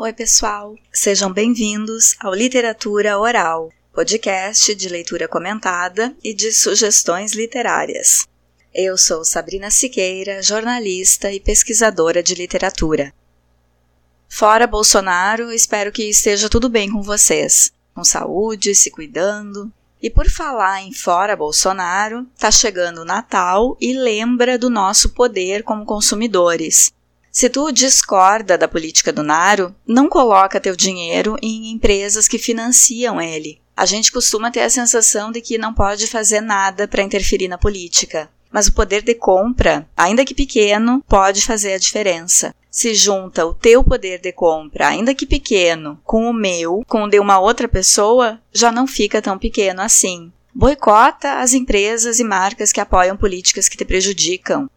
Oi, pessoal! Sejam bem-vindos ao Literatura Oral, podcast de leitura comentada e de sugestões literárias. Eu sou Sabrina Siqueira, jornalista e pesquisadora de literatura. Fora Bolsonaro, espero que esteja tudo bem com vocês, com saúde, se cuidando. E por falar em fora Bolsonaro, tá chegando o Natal e lembra do nosso poder como consumidores. Se tu discorda da política do Naro, não coloca teu dinheiro em empresas que financiam ele. A gente costuma ter a sensação de que não pode fazer nada para interferir na política. Mas o poder de compra, ainda que pequeno, pode fazer a diferença. Se junta o teu poder de compra, ainda que pequeno, com o meu, com o de uma outra pessoa, já não fica tão pequeno assim. Boicota as empresas e marcas que apoiam políticas que te prejudicam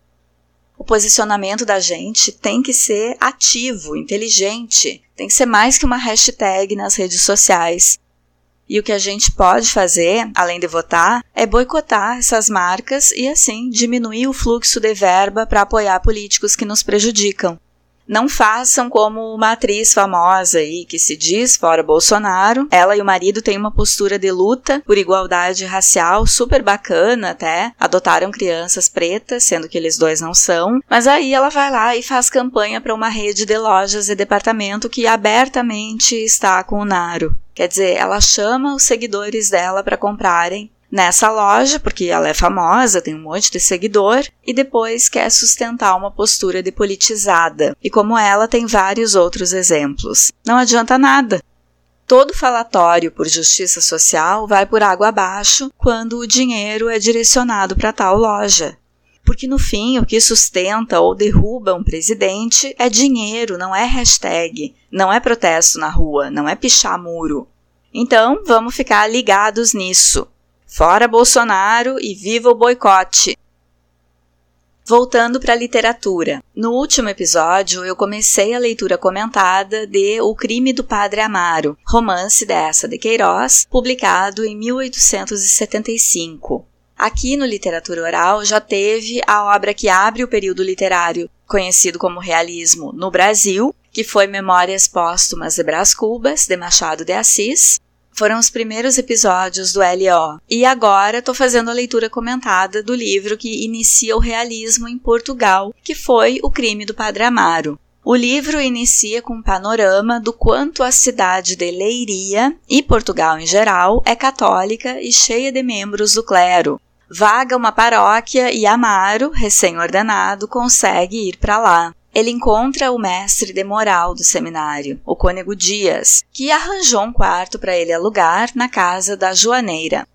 o posicionamento da gente tem que ser ativo, inteligente, tem que ser mais que uma hashtag nas redes sociais. E o que a gente pode fazer, além de votar, é boicotar essas marcas e assim diminuir o fluxo de verba para apoiar políticos que nos prejudicam. Não façam como uma atriz famosa aí que se diz fora Bolsonaro. Ela e o marido têm uma postura de luta por igualdade racial super bacana até. Adotaram crianças pretas, sendo que eles dois não são. Mas aí ela vai lá e faz campanha para uma rede de lojas e departamento que abertamente está com o Naro. Quer dizer, ela chama os seguidores dela para comprarem nessa loja, porque ela é famosa, tem um monte de seguidor, e depois quer sustentar uma postura de politizada. E como ela, tem vários outros exemplos. Não adianta nada. Todo falatório por justiça social vai por água abaixo quando o dinheiro é direcionado para tal loja. Porque no fim, o que sustenta ou derruba um presidente é dinheiro, não é hashtag, não é protesto na rua, não é pichar muro. Então, vamos ficar ligados nisso. Fora Bolsonaro e viva o boicote! Voltando para a literatura. No último episódio, eu comecei a leitura comentada de O Crime do Padre Amaro, romance dessa de Queiroz, publicado em 1875. Aqui no Literatura Oral já teve a obra que abre o período literário conhecido como realismo no Brasil, que foi Memórias Póstumas de Brás Cubas, de Machado de Assis, foram os primeiros episódios do LO. E agora estou fazendo a leitura comentada do livro que inicia o realismo em Portugal, que foi O Crime do Padre Amaro. O livro inicia com um panorama do quanto a cidade de Leiria e Portugal em geral é católica e cheia de membros do clero. Vaga uma paróquia e Amaro, recém-ordenado, consegue ir para lá ele encontra o mestre de moral do seminário, o cônego Dias, que arranjou um quarto para ele alugar na casa da Joaneira.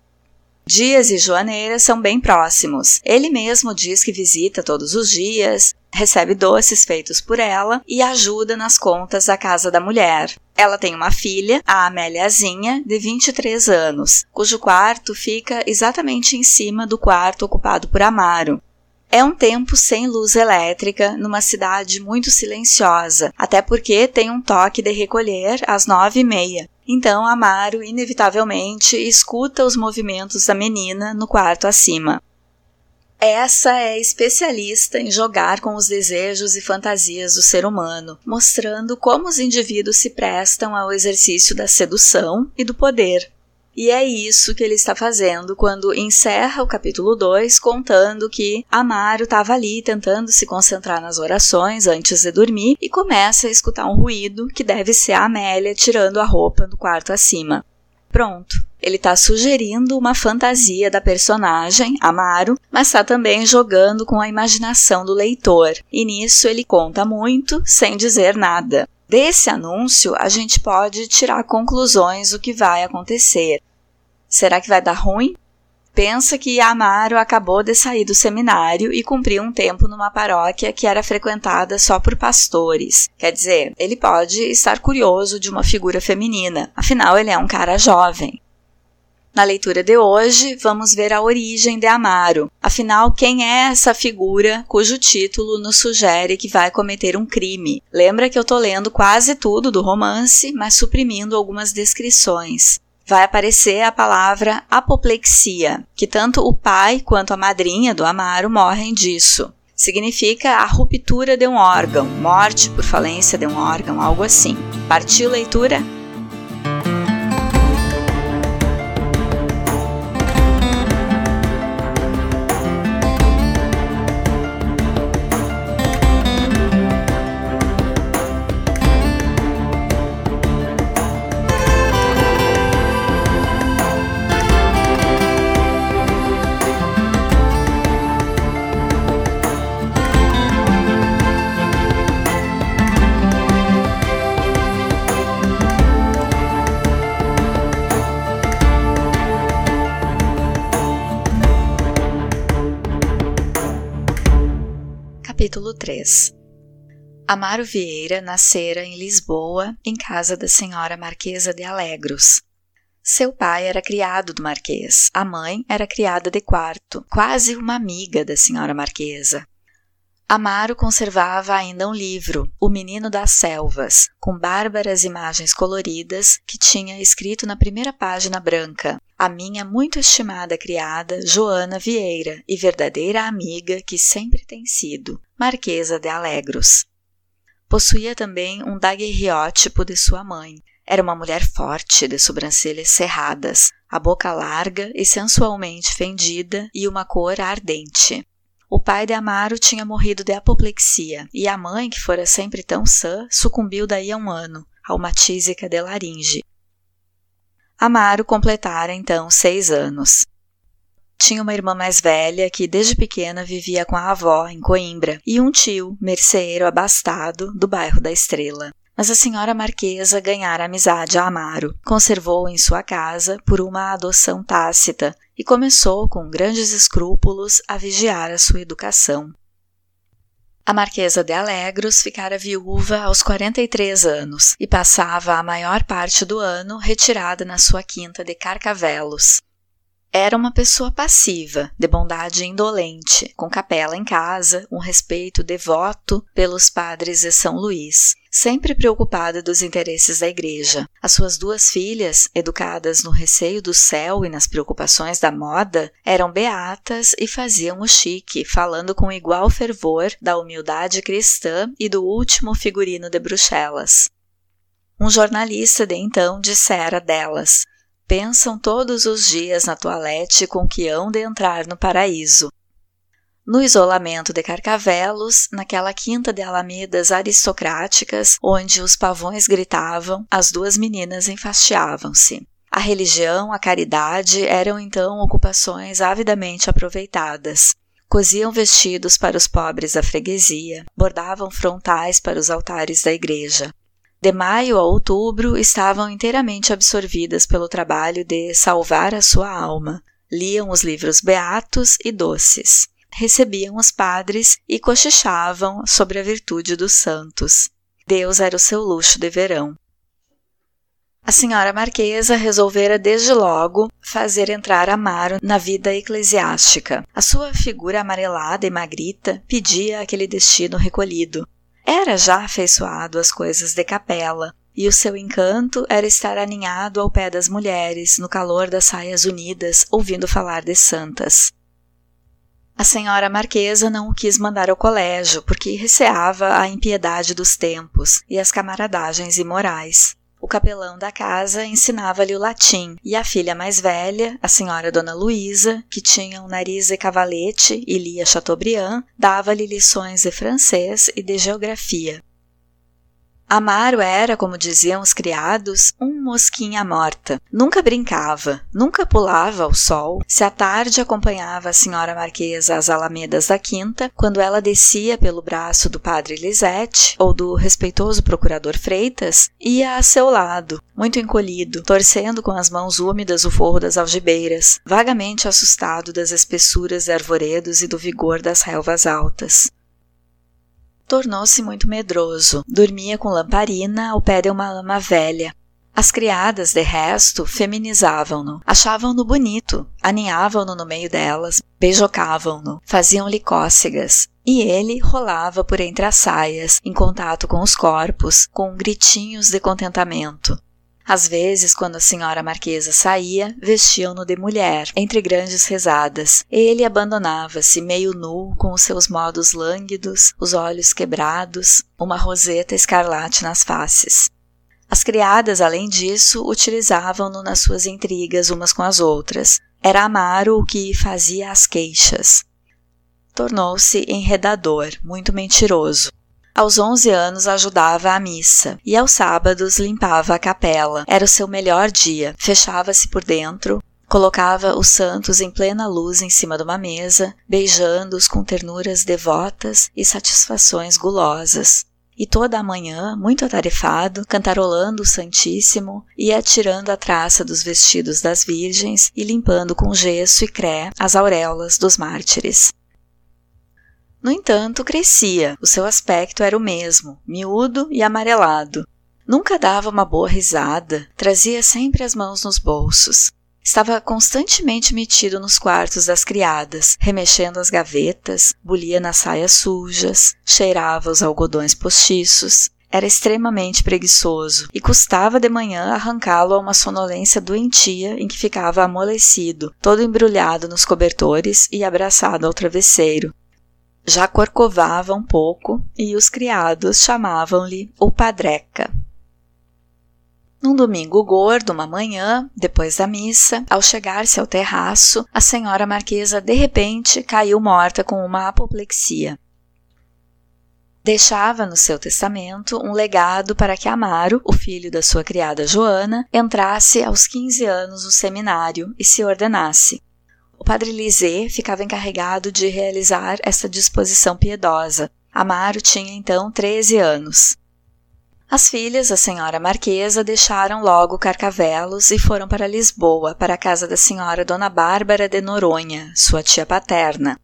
Dias e Joaneira são bem próximos. Ele mesmo diz que visita todos os dias, recebe doces feitos por ela e ajuda nas contas da casa da mulher. Ela tem uma filha, a Améliazinha, de 23 anos, cujo quarto fica exatamente em cima do quarto ocupado por Amaro. É um tempo sem luz elétrica numa cidade muito silenciosa, até porque tem um toque de recolher às nove e meia. Então Amaro inevitavelmente escuta os movimentos da menina no quarto acima. Essa é especialista em jogar com os desejos e fantasias do ser humano, mostrando como os indivíduos se prestam ao exercício da sedução e do poder. E é isso que ele está fazendo quando encerra o capítulo 2 contando que Amaro estava ali tentando se concentrar nas orações antes de dormir e começa a escutar um ruído que deve ser a Amélia tirando a roupa do quarto acima. Pronto. Ele está sugerindo uma fantasia da personagem, Amaro, mas está também jogando com a imaginação do leitor. E nisso ele conta muito sem dizer nada. Desse anúncio, a gente pode tirar conclusões do que vai acontecer. Será que vai dar ruim? Pensa que Amaro acabou de sair do seminário e cumpriu um tempo numa paróquia que era frequentada só por pastores. Quer dizer, ele pode estar curioso de uma figura feminina, afinal, ele é um cara jovem. Na leitura de hoje, vamos ver a origem de Amaro. Afinal, quem é essa figura cujo título nos sugere que vai cometer um crime? Lembra que eu estou lendo quase tudo do romance, mas suprimindo algumas descrições vai aparecer a palavra apoplexia, que tanto o pai quanto a madrinha do Amaro morrem disso. significa a ruptura de um órgão, morte por falência de um órgão, algo assim. Partiu leitura? Capítulo 3 Amaro Vieira nascera em Lisboa, em casa da senhora Marquesa de Alegros. Seu pai era criado do Marquês, a mãe era criada de quarto, quase uma amiga da senhora Marquesa. Amaro conservava ainda um livro, O Menino das Selvas, com bárbaras imagens coloridas que tinha escrito na primeira página branca: A minha muito estimada criada Joana Vieira e verdadeira amiga que sempre tem sido, Marquesa de Alegros. Possuía também um daguerreótipo de sua mãe. Era uma mulher forte, de sobrancelhas cerradas, a boca larga e sensualmente fendida e uma cor ardente. O pai de Amaro tinha morrido de apoplexia e a mãe, que fora sempre tão sã, sucumbiu daí a um ano, a uma tísica de laringe. Amaro completara então seis anos. Tinha uma irmã mais velha que desde pequena vivia com a avó em Coimbra e um tio, merceeiro abastado, do bairro da Estrela. Mas a senhora marquesa ganhara amizade a Amaro, conservou em sua casa por uma adoção tácita e começou, com grandes escrúpulos, a vigiar a sua educação. A Marquesa de Alegros ficara viúva aos 43 anos e passava a maior parte do ano retirada na sua quinta de Carcavelos, era uma pessoa passiva, de bondade indolente, com capela em casa, um respeito devoto pelos padres de São Luís, sempre preocupada dos interesses da igreja. As suas duas filhas, educadas no receio do céu e nas preocupações da moda, eram beatas e faziam o chique, falando com igual fervor da humildade cristã e do último figurino de Bruxelas. Um jornalista de então dissera delas: pensam todos os dias na toalete com que hão de entrar no paraíso. No isolamento de Carcavelos, naquela quinta de alamedas aristocráticas, onde os pavões gritavam, as duas meninas enfastiavam-se. A religião, a caridade eram então ocupações avidamente aproveitadas. Coziam vestidos para os pobres da freguesia, bordavam frontais para os altares da igreja. De maio a outubro estavam inteiramente absorvidas pelo trabalho de salvar a sua alma. Liam os livros beatos e doces. Recebiam os padres e cochichavam sobre a virtude dos santos. Deus era o seu luxo de verão. A senhora Marquesa resolvera desde logo fazer entrar Amaro na vida eclesiástica. A sua figura amarelada e magrita pedia aquele destino recolhido. Era já afeiçoado às coisas de capela, e o seu encanto era estar aninhado ao pé das mulheres, no calor das saias unidas, ouvindo falar de santas. A senhora marquesa não o quis mandar ao colégio, porque receava a impiedade dos tempos e as camaradagens imorais. O capelão da casa ensinava-lhe o latim, e a filha mais velha, a senhora Dona Luísa, que tinha um nariz de cavalete e lia Chateaubriand, dava-lhe lições de francês e de geografia. Amaro era, como diziam os criados, um mosquinha morta. Nunca brincava, nunca pulava ao sol. Se à tarde acompanhava a senhora marquesa às alamedas da quinta, quando ela descia pelo braço do padre Lisette ou do respeitoso procurador Freitas, ia a seu lado, muito encolhido, torcendo com as mãos úmidas o forro das algibeiras, vagamente assustado das espessuras de arvoredos e do vigor das relvas altas tornou-se muito medroso. Dormia com lamparina ao pé de uma ama velha. As criadas, de resto, feminizavam-no, achavam-no bonito, aninhavam-no no meio delas, beijocavam-no, faziam-lhe cócegas, e ele rolava por entre as saias, em contato com os corpos, com gritinhos de contentamento. Às vezes, quando a senhora marquesa saía, vestiam-no de mulher, entre grandes rezadas. Ele abandonava-se meio nu, com os seus modos lânguidos, os olhos quebrados, uma roseta escarlate nas faces. As criadas, além disso, utilizavam-no nas suas intrigas umas com as outras. Era Amaro o que fazia as queixas. Tornou-se enredador, muito mentiroso. Aos 11 anos ajudava à missa e aos sábados limpava a capela. Era o seu melhor dia. Fechava-se por dentro, colocava os santos em plena luz em cima de uma mesa, beijando-os com ternuras devotas e satisfações gulosas. E toda a manhã, muito atarefado, cantarolando o Santíssimo, ia tirando a traça dos vestidos das virgens e limpando com gesso e cré as auréolas dos mártires. No entanto, crescia, o seu aspecto era o mesmo, miúdo e amarelado. Nunca dava uma boa risada, trazia sempre as mãos nos bolsos. Estava constantemente metido nos quartos das criadas, remexendo as gavetas, bulia nas saias sujas, cheirava os algodões postiços. Era extremamente preguiçoso e custava de manhã arrancá-lo a uma sonolência doentia em que ficava amolecido, todo embrulhado nos cobertores e abraçado ao travesseiro, já corcovava um pouco e os criados chamavam-lhe o Padreca. Num domingo gordo, uma manhã, depois da missa, ao chegar-se ao terraço, a senhora marquesa de repente caiu morta com uma apoplexia. Deixava no seu testamento um legado para que Amaro, o filho da sua criada Joana, entrasse aos 15 anos no seminário e se ordenasse. O padre Lisée ficava encarregado de realizar essa disposição piedosa. Amaro tinha então 13 anos. As filhas, a senhora Marquesa, deixaram logo Carcavelos e foram para Lisboa, para a casa da senhora Dona Bárbara de Noronha, sua tia paterna.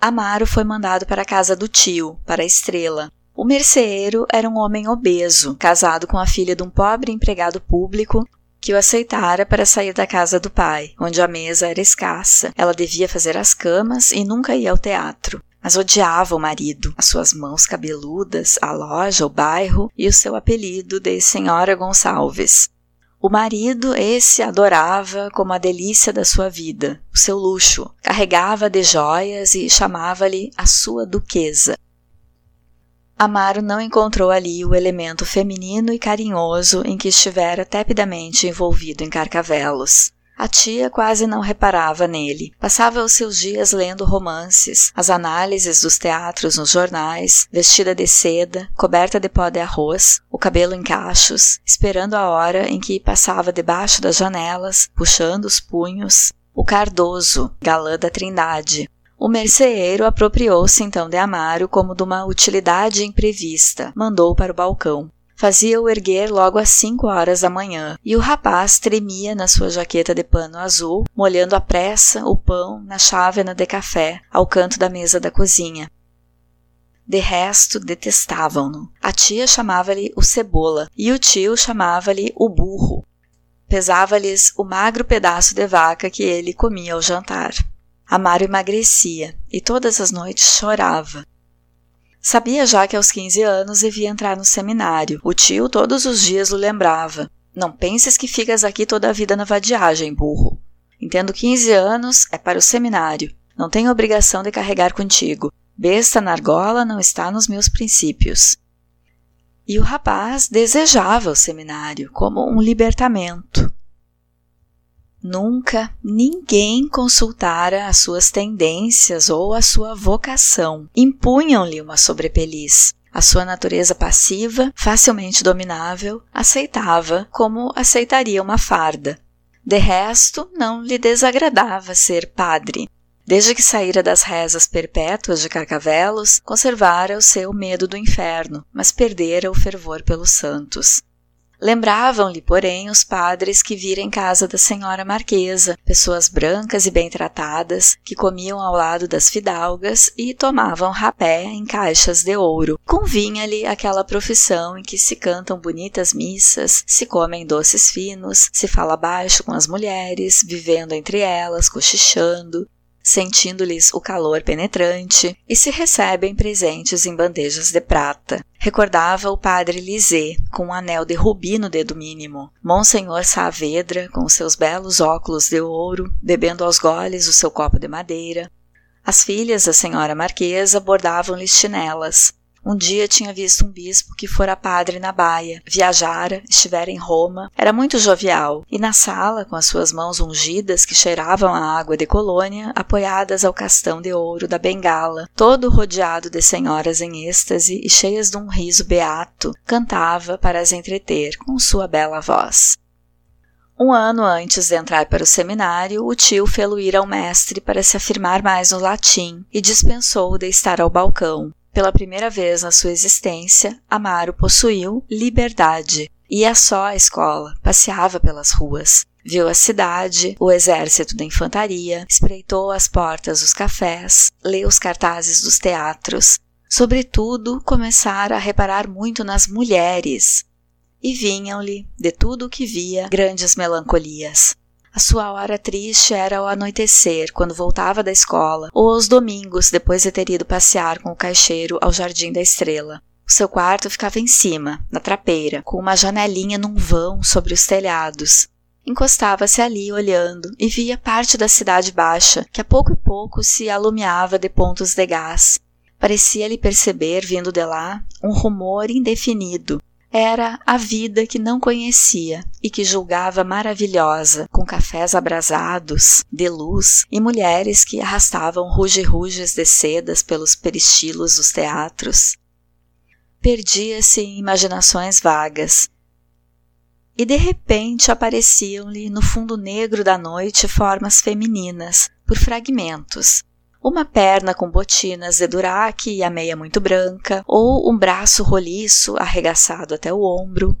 Amaro foi mandado para a casa do tio, para a Estrela. O merceeiro era um homem obeso, casado com a filha de um pobre empregado público que o aceitara para sair da casa do pai, onde a mesa era escassa. Ela devia fazer as camas e nunca ia ao teatro. Mas odiava o marido, as suas mãos cabeludas, a loja, o bairro e o seu apelido de Senhora Gonçalves. O marido, esse, adorava como a delícia da sua vida, o seu luxo. Carregava de joias e chamava-lhe a sua duquesa. Amaro não encontrou ali o elemento feminino e carinhoso em que estivera tepidamente envolvido em Carcavelos. A tia quase não reparava nele. Passava os seus dias lendo romances, as análises dos teatros nos jornais, vestida de seda, coberta de pó de arroz, o cabelo em cachos, esperando a hora em que passava debaixo das janelas, puxando os punhos, o Cardoso, galã da Trindade, o merceeiro apropriou-se então de Amaro como de uma utilidade imprevista, mandou para o balcão. Fazia-o erguer logo às cinco horas da manhã, e o rapaz tremia na sua jaqueta de pano azul, molhando à pressa o pão na chávena de café, ao canto da mesa da cozinha. De resto, detestavam-no. A tia chamava-lhe o cebola, e o tio chamava-lhe o burro. Pesava-lhes o magro pedaço de vaca que ele comia ao jantar. Amaro emagrecia e todas as noites chorava. Sabia já que aos 15 anos devia entrar no seminário. O tio todos os dias o lembrava. Não penses que ficas aqui toda a vida na vadiagem, burro. Entendo 15 anos é para o seminário. Não tenho obrigação de carregar contigo. Besta na argola não está nos meus princípios. E o rapaz desejava o seminário como um libertamento. Nunca ninguém consultara as suas tendências ou a sua vocação. Impunham-lhe uma sobrepeliz. A sua natureza passiva, facilmente dominável, aceitava como aceitaria uma farda. De resto, não lhe desagradava ser padre. Desde que saíra das rezas perpétuas de Carcavelos, conservara o seu medo do inferno, mas perdera o fervor pelos santos. Lembravam-lhe, porém, os padres que vira em casa da senhora marquesa, pessoas brancas e bem tratadas, que comiam ao lado das fidalgas e tomavam rapé em caixas de ouro. Convinha-lhe aquela profissão em que se cantam bonitas missas, se comem doces finos, se fala baixo com as mulheres, vivendo entre elas, cochichando, sentindo-lhes o calor penetrante, e se recebem presentes em bandejas de prata. Recordava o padre Lisée, com um anel de rubi no dedo mínimo, Monsenhor Saavedra, com seus belos óculos de ouro, bebendo aos goles o seu copo de madeira. As filhas da senhora marquesa bordavam-lhe chinelas, um dia tinha visto um bispo que fora padre na Baia, viajara, estivera em Roma, era muito jovial, e na sala, com as suas mãos ungidas que cheiravam a água de colônia, apoiadas ao castão de ouro da bengala, todo rodeado de senhoras em êxtase e cheias de um riso beato, cantava para as entreter com sua bela voz. Um ano antes de entrar para o seminário, o tio fê-lo ir ao mestre para se afirmar mais no latim e dispensou de estar ao balcão, pela primeira vez na sua existência, Amaro possuiu liberdade. Ia só à escola, passeava pelas ruas. Viu a cidade, o exército da infantaria, espreitou as portas dos cafés, leu os cartazes dos teatros. Sobretudo, começara a reparar muito nas mulheres. E vinham-lhe, de tudo o que via, grandes melancolias. A sua hora triste era ao anoitecer, quando voltava da escola, ou aos domingos, depois de ter ido passear com o caixeiro ao Jardim da Estrela. O seu quarto ficava em cima, na trapeira, com uma janelinha num vão sobre os telhados. Encostava-se ali olhando e via parte da cidade baixa, que a pouco e pouco se alumiava de pontos de gás. Parecia-lhe perceber, vindo de lá, um rumor indefinido, era a vida que não conhecia e que julgava maravilhosa, com cafés abrasados, de luz e mulheres que arrastavam ruge-ruges de sedas pelos peristilos dos teatros. Perdia-se em imaginações vagas. E de repente apareciam-lhe no fundo negro da noite formas femininas, por fragmentos, uma perna com botinas de duraque e a meia muito branca, ou um braço roliço arregaçado até o ombro.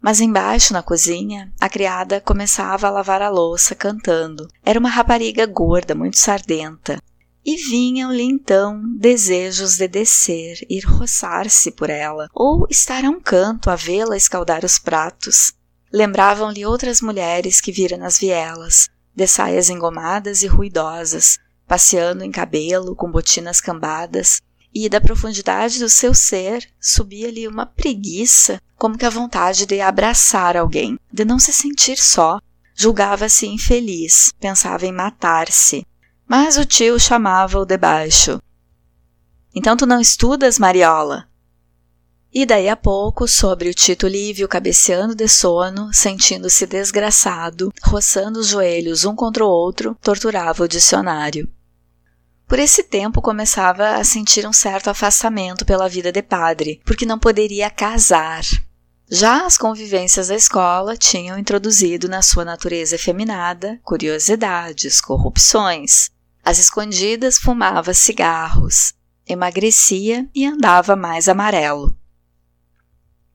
Mas embaixo, na cozinha, a criada começava a lavar a louça cantando. Era uma rapariga gorda, muito sardenta. E vinham-lhe então desejos de descer, ir roçar-se por ela, ou estar a um canto a vê-la escaldar os pratos. Lembravam-lhe outras mulheres que vira nas vielas, de saias engomadas e ruidosas, passeando em cabelo, com botinas cambadas, e da profundidade do seu ser subia-lhe uma preguiça, como que a vontade de abraçar alguém, de não se sentir só. Julgava-se infeliz, pensava em matar-se. Mas o tio chamava-o de baixo. Então tu não estudas, Mariola? E daí a pouco, sobre o Tito Lívio cabeceando de sono, sentindo-se desgraçado, roçando os joelhos um contra o outro, torturava o dicionário. Por esse tempo começava a sentir um certo afastamento pela vida de padre, porque não poderia casar. Já as convivências da escola tinham introduzido na sua natureza efeminada curiosidades, corrupções. Às escondidas fumava cigarros, emagrecia e andava mais amarelo.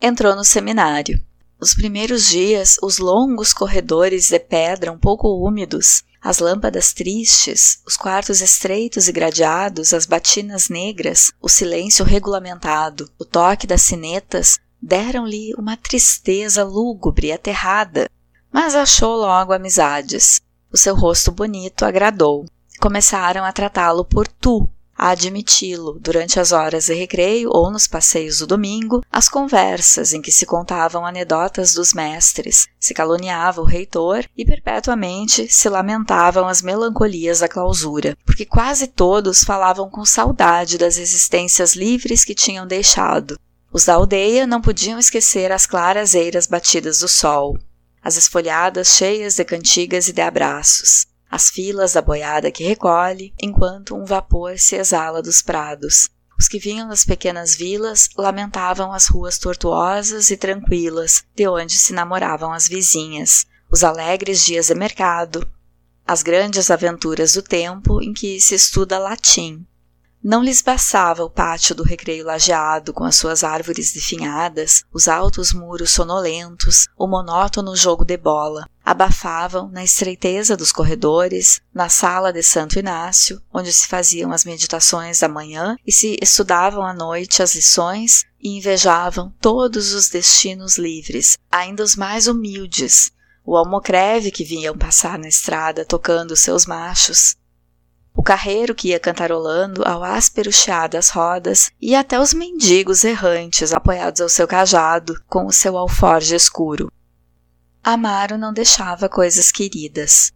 Entrou no seminário. Os primeiros dias, os longos corredores de pedra um pouco úmidos as lâmpadas tristes, os quartos estreitos e gradeados, as batinas negras, o silêncio regulamentado, o toque das sinetas deram-lhe uma tristeza lúgubre e aterrada, mas achou logo amizades. O seu rosto bonito agradou. Começaram a tratá-lo por tu, a admiti-lo durante as horas de recreio ou nos passeios do domingo, as conversas em que se contavam anedotas dos mestres, se caluniava o reitor e perpetuamente se lamentavam as melancolias da clausura, porque quase todos falavam com saudade das existências livres que tinham deixado. Os da aldeia não podiam esquecer as claras eiras batidas do sol, as esfolhadas cheias de cantigas e de abraços as filas da boiada que recolhe, enquanto um vapor se exala dos prados. Os que vinham das pequenas vilas lamentavam as ruas tortuosas e tranquilas, de onde se namoravam as vizinhas, os alegres dias de mercado, as grandes aventuras do tempo em que se estuda latim, não lhes bastava o pátio do recreio lajeado com as suas árvores definhadas, os altos muros sonolentos, o monótono jogo de bola. Abafavam na estreiteza dos corredores, na sala de Santo Inácio, onde se faziam as meditações da manhã e se estudavam à noite as lições, e invejavam todos os destinos livres, ainda os mais humildes, o almocreve que vinham passar na estrada tocando seus machos, o carreiro que ia cantarolando ao áspero chiar das rodas e até os mendigos errantes apoiados ao seu cajado com o seu alforje escuro. Amaro não deixava coisas queridas.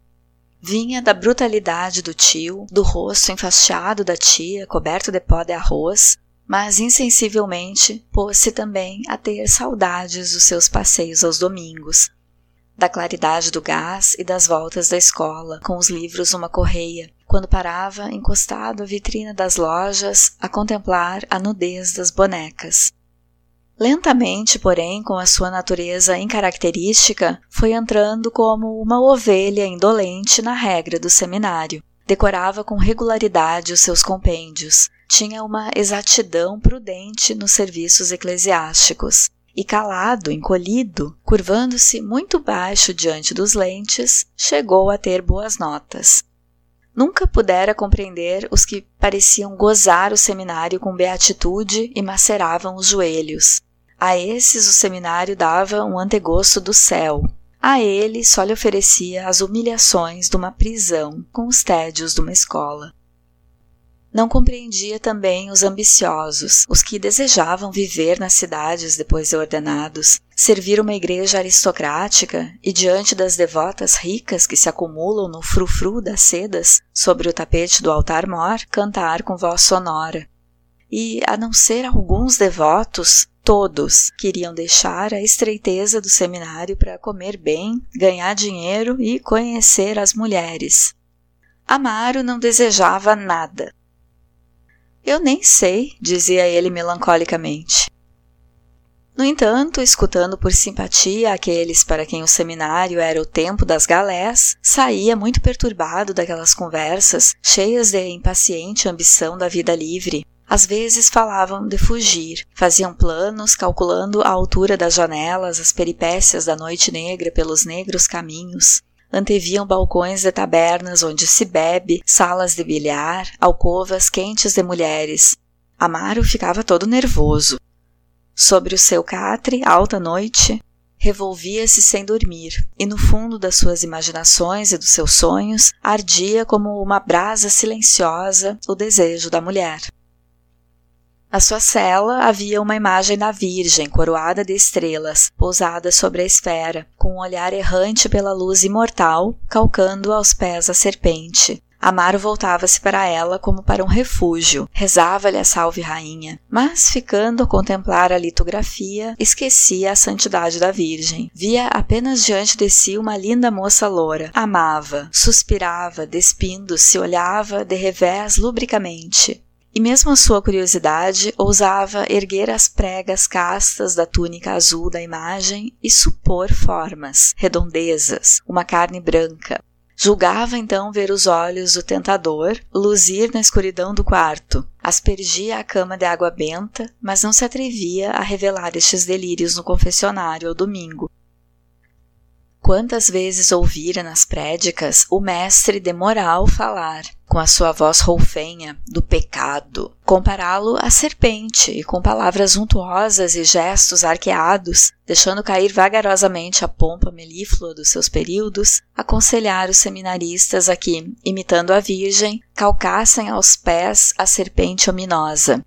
Vinha da brutalidade do tio, do rosto enfastiado da tia, coberto de pó de arroz, mas insensivelmente pôs-se também a ter saudades dos seus passeios aos domingos, da claridade do gás e das voltas da escola, com os livros numa correia, quando parava encostado à vitrina das lojas a contemplar a nudez das bonecas. Lentamente, porém, com a sua natureza incaracterística, foi entrando como uma ovelha indolente na regra do seminário. Decorava com regularidade os seus compêndios, tinha uma exatidão prudente nos serviços eclesiásticos. E calado, encolhido, curvando-se muito baixo diante dos lentes, chegou a ter boas notas. Nunca pudera compreender os que pareciam gozar o seminário com beatitude e maceravam os joelhos. A esses o seminário dava um antegosto do céu. A ele só lhe oferecia as humilhações de uma prisão com os tédios de uma escola. Não compreendia também os ambiciosos, os que desejavam viver nas cidades depois de ordenados, servir uma igreja aristocrática e, diante das devotas ricas que se acumulam no frufru das sedas sobre o tapete do altar-mor, cantar com voz sonora. E, a não ser alguns devotos, todos queriam deixar a estreiteza do seminário para comer bem, ganhar dinheiro e conhecer as mulheres. Amaro não desejava nada, eu nem sei, dizia ele melancolicamente. No entanto, escutando por simpatia aqueles para quem o seminário era o tempo das galés, saía muito perturbado daquelas conversas, cheias de impaciente ambição da vida livre. Às vezes falavam de fugir, faziam planos, calculando a altura das janelas, as peripécias da noite negra pelos negros caminhos, anteviam balcões de tabernas onde se bebe, salas de bilhar, alcovas quentes de mulheres. Amaro ficava todo nervoso. Sobre o seu catre, alta noite, revolvia-se sem dormir, e no fundo das suas imaginações e dos seus sonhos ardia como uma brasa silenciosa o desejo da mulher. Na sua cela havia uma imagem da Virgem, coroada de estrelas, pousada sobre a esfera, com um olhar errante pela luz imortal, calcando aos pés a serpente. Amaro voltava-se para ela como para um refúgio, rezava-lhe a salve rainha, mas ficando a contemplar a litografia, esquecia a santidade da Virgem. Via apenas diante de si uma linda moça loura, amava, suspirava, despindo-se, olhava de revés lubricamente. E mesmo a sua curiosidade ousava erguer as pregas castas da túnica azul da imagem e supor formas, redondezas, uma carne branca. Julgava então ver os olhos do tentador luzir na escuridão do quarto. Aspergia a cama de água benta, mas não se atrevia a revelar estes delírios no confessionário ao domingo. Quantas vezes ouvira nas prédicas o mestre de moral falar, com a sua voz roufenha, do pecado, compará-lo à serpente e com palavras untuosas e gestos arqueados, deixando cair vagarosamente a pompa melíflua dos seus períodos, aconselhar os seminaristas a que, imitando a Virgem, calcassem aos pés a serpente ominosa,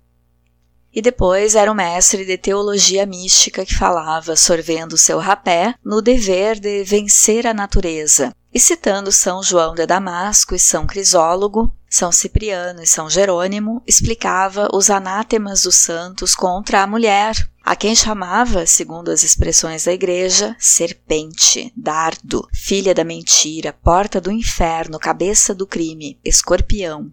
e depois era um mestre de teologia mística que falava, sorvendo seu rapé, no dever de vencer a natureza. E citando São João de Damasco e São Crisólogo, São Cipriano e São Jerônimo, explicava os anátemas dos santos contra a mulher, a quem chamava, segundo as expressões da igreja, serpente, dardo, filha da mentira, porta do inferno, cabeça do crime, escorpião.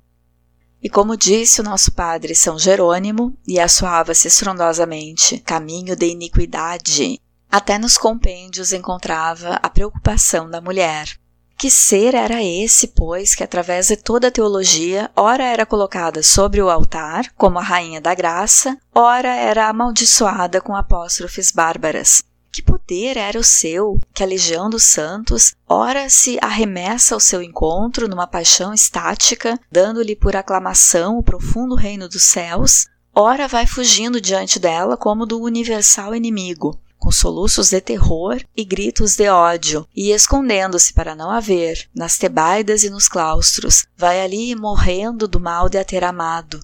E como disse o nosso padre São Jerônimo, e assoava-se estrondosamente, caminho de iniquidade, até nos compêndios encontrava a preocupação da mulher. Que ser era esse, pois, que através de toda a teologia, ora era colocada sobre o altar, como a rainha da graça, ora era amaldiçoada com apóstrofes bárbaras, que poder era o seu que a legião dos santos ora se arremessa ao seu encontro numa paixão estática, dando-lhe por aclamação o profundo reino dos céus, ora vai fugindo diante dela como do universal inimigo, com soluços de terror e gritos de ódio, e escondendo-se para não haver, nas tebaidas e nos claustros, vai ali morrendo do mal de a ter amado.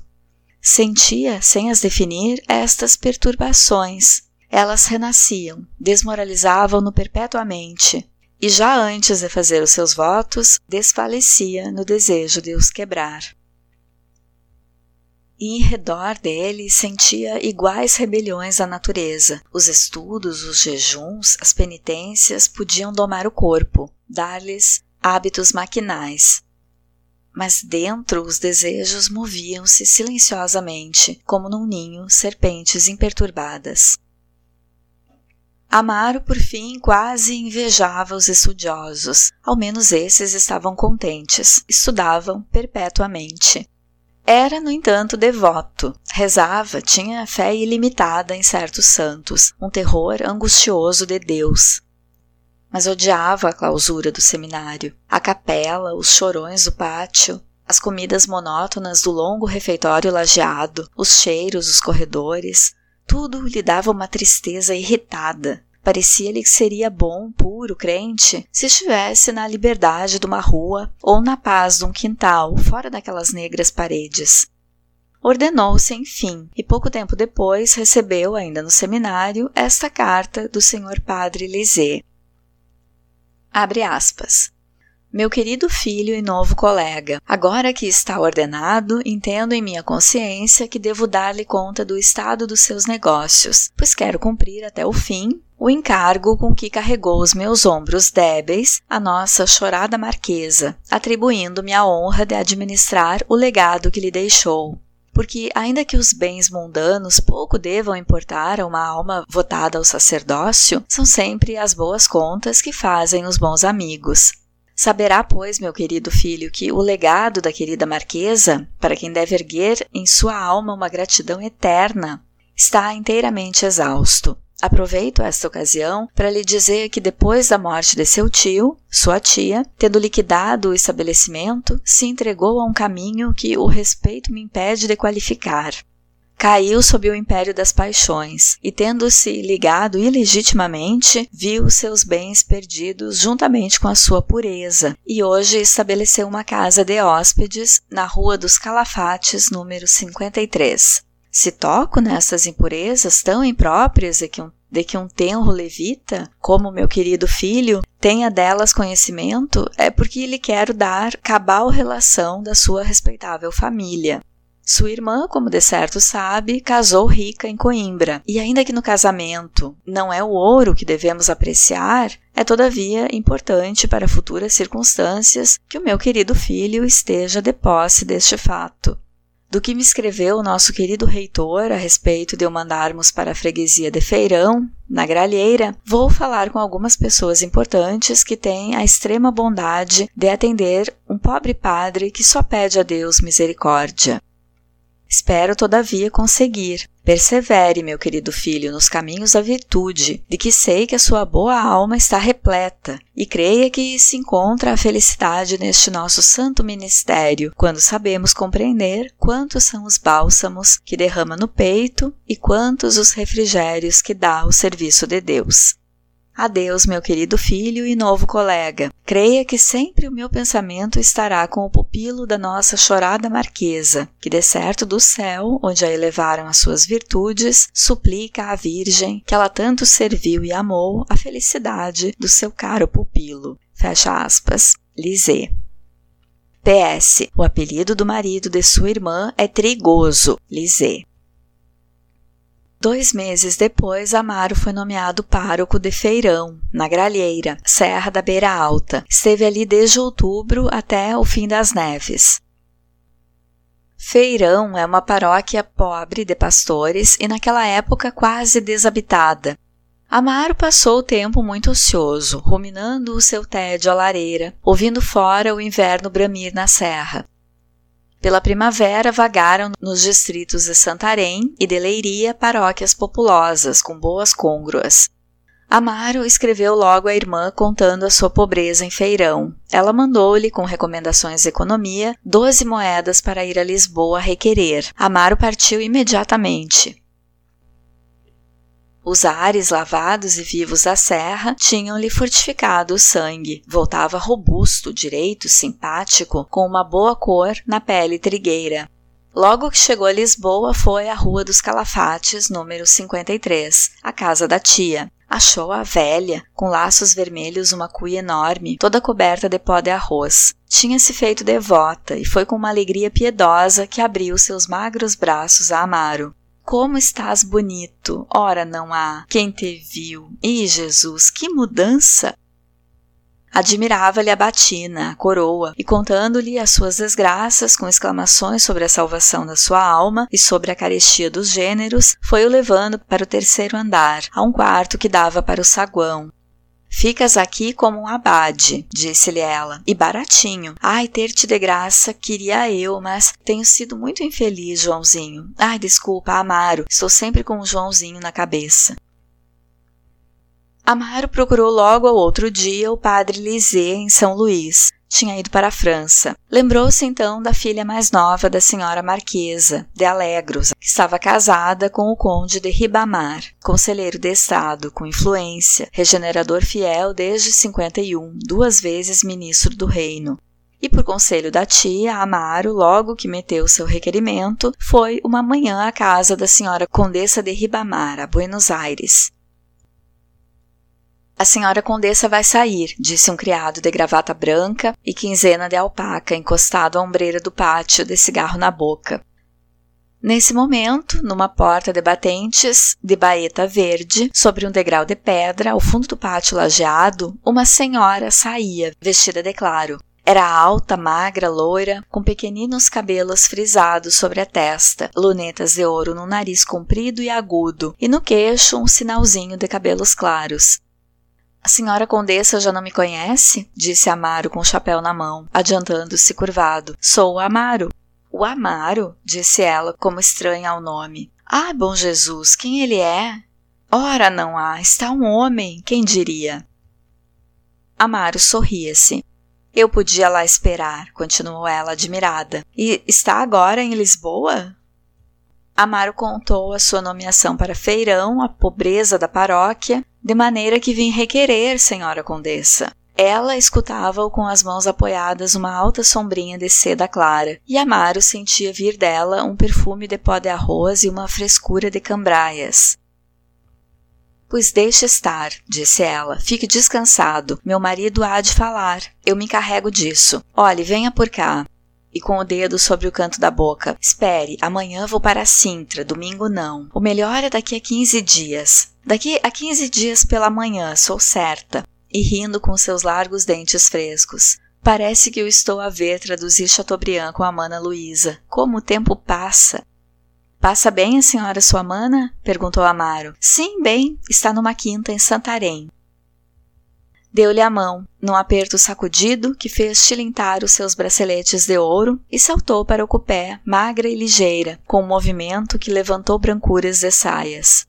Sentia, sem as definir, estas perturbações. Elas renasciam, desmoralizavam-no perpetuamente, e já antes de fazer os seus votos, desfalecia no desejo de os quebrar e em redor dele sentia iguais rebeliões à natureza. Os estudos, os jejuns, as penitências podiam domar o corpo, dar-lhes hábitos maquinais. Mas dentro os desejos moviam-se silenciosamente, como num ninho, serpentes imperturbadas. Amaro, por fim, quase invejava os estudiosos. Ao menos esses estavam contentes, estudavam perpetuamente. Era, no entanto, devoto. Rezava, tinha fé ilimitada em certos santos, um terror angustioso de Deus. Mas odiava a clausura do seminário, a capela, os chorões do pátio, as comidas monótonas do longo refeitório lajeado, os cheiros, os corredores. Tudo lhe dava uma tristeza irritada. Parecia-lhe que seria bom, puro, crente, se estivesse na liberdade de uma rua ou na paz de um quintal, fora daquelas negras paredes. Ordenou-se, enfim, e pouco tempo depois recebeu, ainda no seminário, esta carta do senhor padre Lisée. Abre aspas. Meu querido filho e novo colega, agora que está ordenado, entendo em minha consciência que devo dar-lhe conta do estado dos seus negócios, pois quero cumprir até o fim o encargo com que carregou os meus ombros débeis a nossa chorada marquesa, atribuindo-me a honra de administrar o legado que lhe deixou. Porque, ainda que os bens mundanos pouco devam importar a uma alma votada ao sacerdócio, são sempre as boas contas que fazem os bons amigos. Saberá, pois, meu querido filho, que o legado da querida Marquesa, para quem deve erguer em sua alma uma gratidão eterna, está inteiramente exausto. Aproveito esta ocasião para lhe dizer que depois da morte de seu tio, sua tia, tendo liquidado o estabelecimento, se entregou a um caminho que o respeito me impede de qualificar caiu sob o império das paixões e, tendo-se ligado ilegitimamente, viu seus bens perdidos juntamente com a sua pureza e hoje estabeleceu uma casa de hóspedes na Rua dos Calafates, número 53. Se toco nessas impurezas tão impróprias de que um de que um tenro levita, como meu querido filho, tenha delas conhecimento, é porque lhe quero dar cabal relação da sua respeitável família. Sua irmã, como de certo sabe, casou rica em Coimbra, e ainda que no casamento não é o ouro que devemos apreciar, é todavia importante para futuras circunstâncias que o meu querido filho esteja de posse deste fato. Do que me escreveu o nosso querido reitor a respeito de o mandarmos para a freguesia de Feirão, na Gralheira, vou falar com algumas pessoas importantes que têm a extrema bondade de atender um pobre padre que só pede a Deus misericórdia. Espero, todavia, conseguir. Persevere, meu querido filho, nos caminhos da virtude, de que sei que a sua boa alma está repleta, e creia que se encontra a felicidade neste nosso santo ministério, quando sabemos compreender quantos são os bálsamos que derrama no peito e quantos os refrigérios que dá ao serviço de Deus. Adeus, meu querido filho e novo colega. Creia que sempre o meu pensamento estará com o pupilo da nossa chorada marquesa, que de certo do céu, onde a elevaram as suas virtudes, suplica à Virgem, que ela tanto serviu e amou, a felicidade do seu caro pupilo. Fecha aspas. Lisê. PS. O apelido do marido de sua irmã é Trigoso, Lisê. Dois meses depois, Amaro foi nomeado pároco de Feirão, na Gralheira, Serra da Beira Alta. Esteve ali desde outubro até o fim das neves. Feirão é uma paróquia pobre de pastores e naquela época quase desabitada. Amaro passou o tempo muito ocioso, ruminando o seu tédio à lareira, ouvindo fora o inverno bramir na serra. Pela primavera vagaram nos distritos de Santarém e de Leiria paróquias populosas com boas côngruas. Amaro escreveu logo à irmã contando a sua pobreza em feirão. Ela mandou-lhe, com recomendações de economia, doze moedas para ir a Lisboa requerer. Amaro partiu imediatamente. Os ares lavados e vivos da serra tinham-lhe fortificado o sangue. Voltava robusto, direito, simpático, com uma boa cor na pele trigueira. Logo que chegou a Lisboa, foi à Rua dos Calafates, número 53, a casa da tia. Achou a velha, com laços vermelhos, uma cuia enorme, toda coberta de pó de arroz. Tinha se feito devota e foi com uma alegria piedosa que abriu seus magros braços a Amaro. Como estás bonito! Ora, não há quem te viu. E Jesus, que mudança! Admirava-lhe a batina, a coroa, e contando-lhe as suas desgraças, com exclamações sobre a salvação da sua alma e sobre a carestia dos gêneros, foi-o levando para o terceiro andar, a um quarto que dava para o saguão. Ficas aqui como um abade, disse-lhe ela, e baratinho. Ai, ter-te de graça, queria eu, mas tenho sido muito infeliz, Joãozinho. Ai, desculpa, Amaro, estou sempre com o Joãozinho na cabeça. Amaro procurou logo ao outro dia o padre Lisée em São Luís tinha ido para a França. Lembrou-se então da filha mais nova da senhora Marquesa, de Alegros, que estava casada com o conde de Ribamar, conselheiro de Estado, com influência, regenerador fiel desde 51, duas vezes ministro do reino. E por conselho da tia, Amaro, logo que meteu seu requerimento, foi uma manhã à casa da senhora Condessa de Ribamar, a Buenos Aires. A senhora condessa vai sair, disse um criado de gravata branca e quinzena de alpaca, encostado à ombreira do pátio, de cigarro na boca. Nesse momento, numa porta de batentes de baeta verde, sobre um degrau de pedra, ao fundo do pátio lajeado, uma senhora saía, vestida de claro. Era alta, magra, loira, com pequeninos cabelos frisados sobre a testa, lunetas de ouro no nariz comprido e agudo, e no queixo um sinalzinho de cabelos claros. A senhora condessa já não me conhece? disse Amaro com o chapéu na mão, adiantando-se curvado. Sou o Amaro. O Amaro? disse ela, como estranha ao nome. Ah, bom Jesus, quem ele é? Ora, não há, está um homem, quem diria? Amaro sorria-se. Eu podia lá esperar, continuou ela admirada. E está agora em Lisboa? Amaro contou a sua nomeação para feirão, a pobreza da paróquia, de maneira que vim requerer, senhora condessa. Ela escutava-o com as mãos apoiadas uma alta sombrinha de seda clara, e Amaro sentia vir dela um perfume de pó de arroz e uma frescura de cambraias. Pois deixe estar, disse ela. Fique descansado. Meu marido há de falar. Eu me encarrego disso. Olhe, venha por cá e com o dedo sobre o canto da boca. Espere, amanhã vou para Sintra, domingo não. O melhor é daqui a 15 dias. Daqui a 15 dias pela manhã, sou certa. E rindo com seus largos dentes frescos. Parece que eu estou a ver traduzir Chateaubriand com a mana Luísa. Como o tempo passa! Passa bem a senhora sua mana? perguntou Amaro. Sim, bem. Está numa quinta em Santarém. Deu-lhe a mão, num aperto sacudido que fez tilintar os seus braceletes de ouro, e saltou para o cupé, magra e ligeira, com um movimento que levantou brancuras de saias.